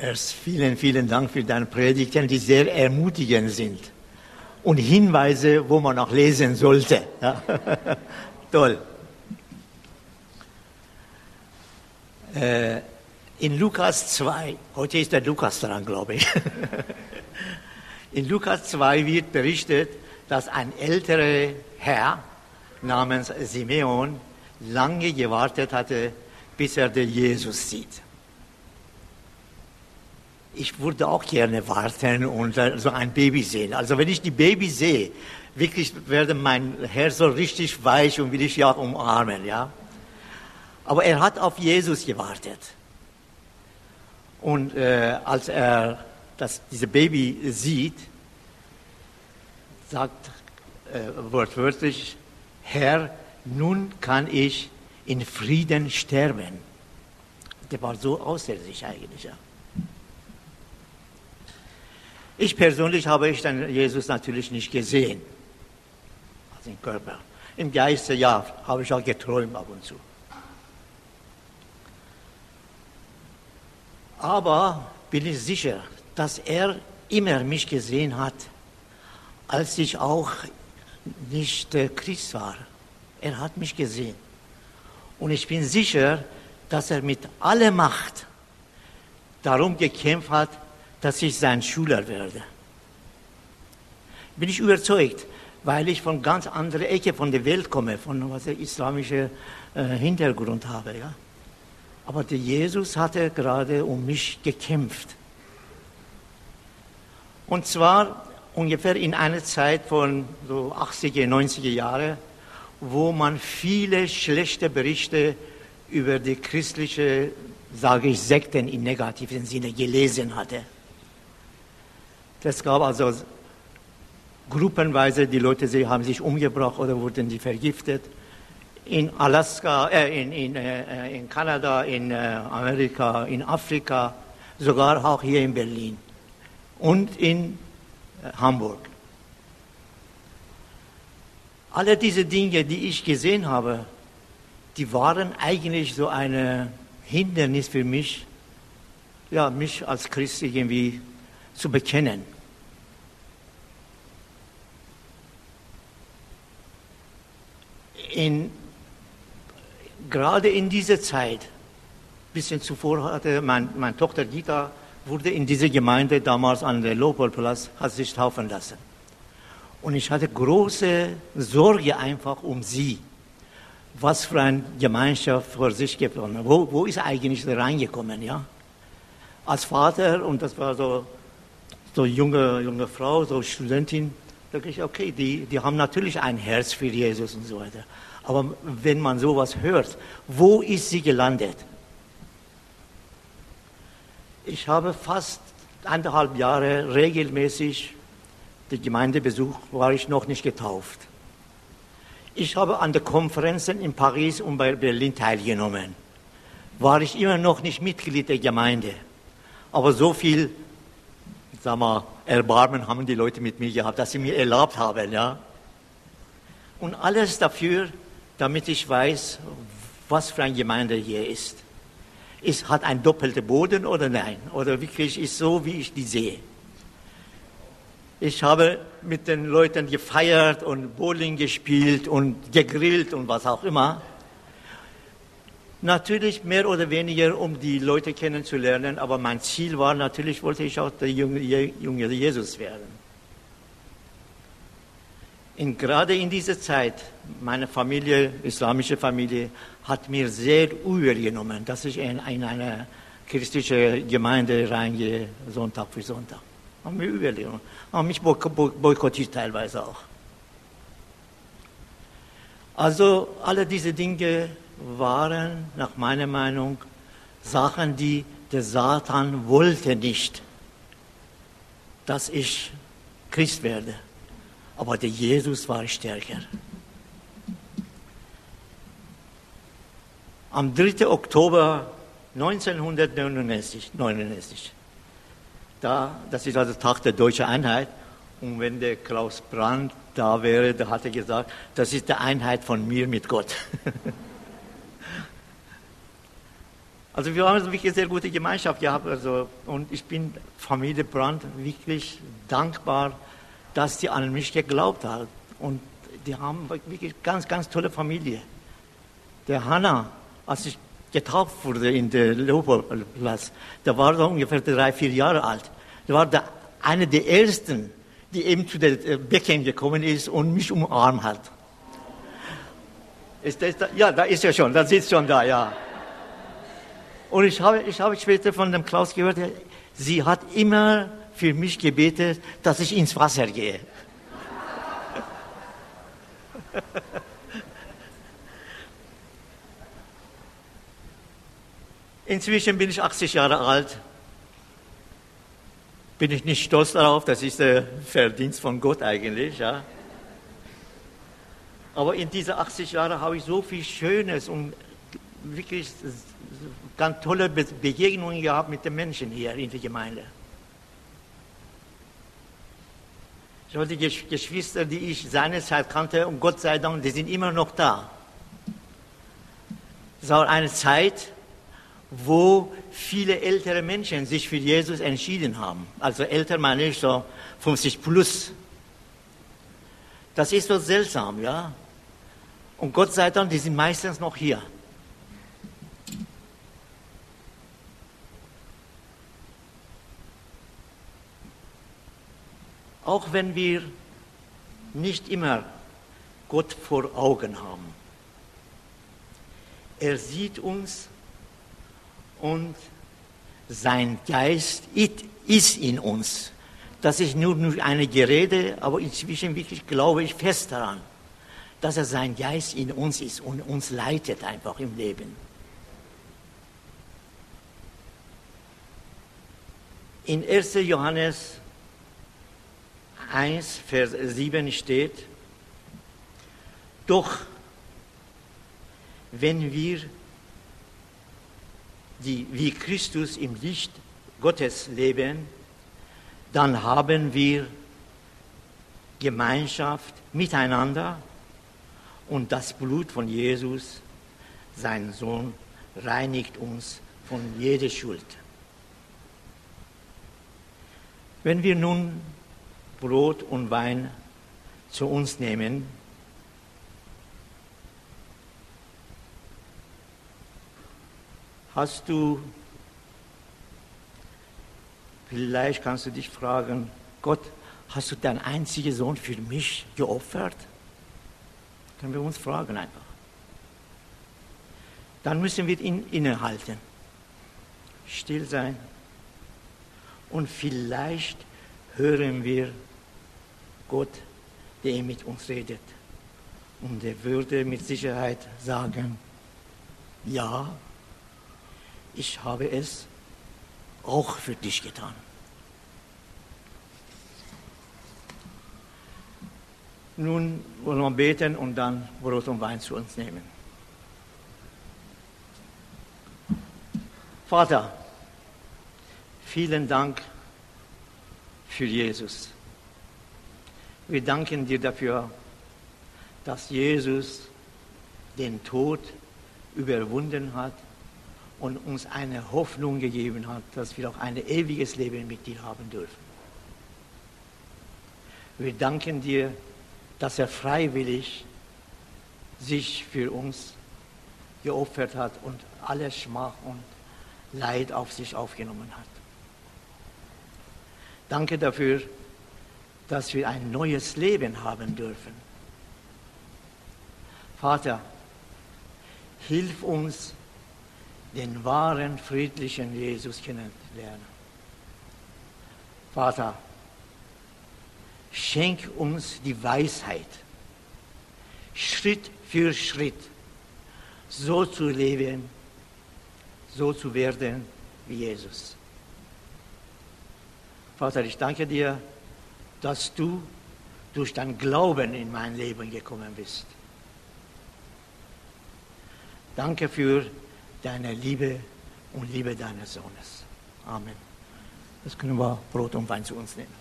Erst vielen, vielen Dank für deine Predigten, die sehr ermutigend sind. Und Hinweise, wo man auch lesen sollte. Ja. Toll. Äh, in Lukas 2, heute ist der Lukas dran, glaube ich. In Lukas 2 wird berichtet, dass ein älterer Herr namens Simeon lange gewartet hatte, bis er den Jesus sieht ich würde auch gerne warten und so ein Baby sehen. Also wenn ich die Baby sehe, wirklich werde mein Herz so richtig weich und will ich ja umarmen, ja. Aber er hat auf Jesus gewartet. Und äh, als er das, diese Baby sieht, sagt äh, wortwörtlich, Herr, nun kann ich in Frieden sterben. Der war so außer sich eigentlich, ja. Ich persönlich habe ich dann Jesus natürlich nicht gesehen, also im Körper. Im Geiste, ja, habe ich auch geträumt ab und zu. Aber bin ich sicher, dass er immer mich gesehen hat, als ich auch nicht Christ war. Er hat mich gesehen. Und ich bin sicher, dass er mit aller Macht darum gekämpft hat, dass ich sein Schüler werde. Bin ich überzeugt, weil ich von ganz anderer Ecke von der Welt komme, von was ich islamischer äh, Hintergrund habe. Ja? Aber der Jesus hatte gerade um mich gekämpft. Und zwar ungefähr in einer Zeit von so 80er, 90er Jahre, wo man viele schlechte Berichte über die christliche, sage ich, Sekten im negativen Sinne gelesen hatte. Es gab also gruppenweise, die Leute sie haben sich umgebracht oder wurden die vergiftet. In Alaska, äh, in, in, äh, in Kanada, in äh, Amerika, in Afrika, sogar auch hier in Berlin und in äh, Hamburg. Alle diese Dinge, die ich gesehen habe, die waren eigentlich so ein Hindernis für mich, ja, mich als Christ irgendwie zu bekennen. In, gerade in dieser Zeit, ein bisschen zuvor hatte mein, meine Tochter Gita, wurde in dieser Gemeinde damals an der Leopoldplatz, hat sich taufen lassen. Und ich hatte große Sorge einfach um sie. Was für eine Gemeinschaft vor sich gefunden. Wo, wo ist eigentlich reingekommen, ja? Als Vater, und das war so so junge, junge Frau, so Studentin, denke ich, okay, die, die haben natürlich ein Herz für Jesus und so weiter. Aber wenn man sowas hört, wo ist sie gelandet? Ich habe fast anderthalb Jahre regelmäßig die Gemeinde besucht, war ich noch nicht getauft. Ich habe an den Konferenzen in Paris und bei Berlin teilgenommen. War ich immer noch nicht Mitglied der Gemeinde. Aber so viel sag mal, Erbarmen haben die Leute mit mir gehabt, dass sie mir erlaubt haben, ja. Und alles dafür, damit ich weiß, was für eine Gemeinde hier ist. Ist, hat ein doppelter Boden oder nein? Oder wirklich ist so, wie ich die sehe. Ich habe mit den Leuten gefeiert und Bowling gespielt und gegrillt und was auch immer. Natürlich mehr oder weniger, um die Leute kennenzulernen, aber mein Ziel war natürlich, wollte ich auch der junge, junge Jesus werden. Und gerade in dieser Zeit, meine Familie, islamische Familie, hat mir sehr übel genommen, dass ich in, in eine christliche Gemeinde reingehe, Sonntag für Sonntag. Haben mir übel genommen. Haben mich boykottiert teilweise auch. Also alle diese Dinge waren nach meiner Meinung Sachen, die der Satan wollte nicht, dass ich Christ werde. Aber der Jesus war stärker. Am 3. Oktober 1999, 99, da, das ist also Tag der deutschen Einheit, und wenn der Klaus Brandt da wäre, hat er gesagt, das ist die Einheit von mir mit Gott. Also wir haben wirklich eine sehr gute Gemeinschaft gehabt. Also, und ich bin Familie Brandt wirklich dankbar, dass die an mich geglaubt hat. Und die haben wirklich ganz, ganz tolle Familie. Der Hanna, als ich getauft wurde in der Leopoldplatz, da war er ungefähr drei, vier Jahre alt. Der war der, einer der ersten, die eben zu der äh, Becken gekommen ist und mich umarmt hat. Ist das da? Ja, da ist er schon, da sitzt schon da, ja. Und ich habe, ich habe später von dem Klaus gehört, sie hat immer für mich gebetet, dass ich ins Wasser gehe. Inzwischen bin ich 80 Jahre alt. Bin ich nicht stolz darauf, das ist der Verdienst von Gott eigentlich. Ja. Aber in diesen 80 Jahren habe ich so viel Schönes und wirklich ganz tolle Begegnungen gehabt mit den Menschen hier in der Gemeinde. Ich habe die Geschwister, die ich seinerzeit kannte, und Gott sei Dank, die sind immer noch da. Es war eine Zeit, wo viele ältere Menschen sich für Jesus entschieden haben. Also älter meine ich so 50 plus. Das ist so seltsam, ja. Und Gott sei Dank, die sind meistens noch hier. Auch wenn wir nicht immer Gott vor Augen haben. Er sieht uns und sein Geist ist in uns. Das ist nur, eine Gerede, aber inzwischen wirklich glaube ich fest daran, dass er sein Geist in uns ist und uns leitet einfach im Leben. In 1. Johannes 1, Vers 7 steht, doch wenn wir die wie Christus im Licht Gottes leben, dann haben wir Gemeinschaft miteinander und das Blut von Jesus, sein Sohn, reinigt uns von jeder Schuld. Wenn wir nun Brot und Wein zu uns nehmen, Hast du, vielleicht kannst du dich fragen, Gott, hast du deinen einzigen Sohn für mich geopfert? Können wir uns fragen einfach. Dann müssen wir ihn innehalten, still sein und vielleicht hören wir Gott, der mit uns redet. Und er würde mit Sicherheit sagen, ja, ich habe es auch für dich getan. Nun wollen wir beten und dann Brot und Wein zu uns nehmen. Vater, vielen Dank für Jesus. Wir danken dir dafür, dass Jesus den Tod überwunden hat und uns eine Hoffnung gegeben hat, dass wir auch ein ewiges Leben mit dir haben dürfen. Wir danken dir, dass er freiwillig sich für uns geopfert hat und alle Schmach und Leid auf sich aufgenommen hat. Danke dafür, dass wir ein neues Leben haben dürfen. Vater, hilf uns, den wahren friedlichen Jesus kennenlernen. Vater, schenk uns die Weisheit, Schritt für Schritt so zu leben, so zu werden wie Jesus. Vater, ich danke dir, dass du durch dein Glauben in mein Leben gekommen bist. Danke für deiner Liebe und Liebe deines Sohnes. Amen. Das können wir Brot und Wein zu uns nehmen.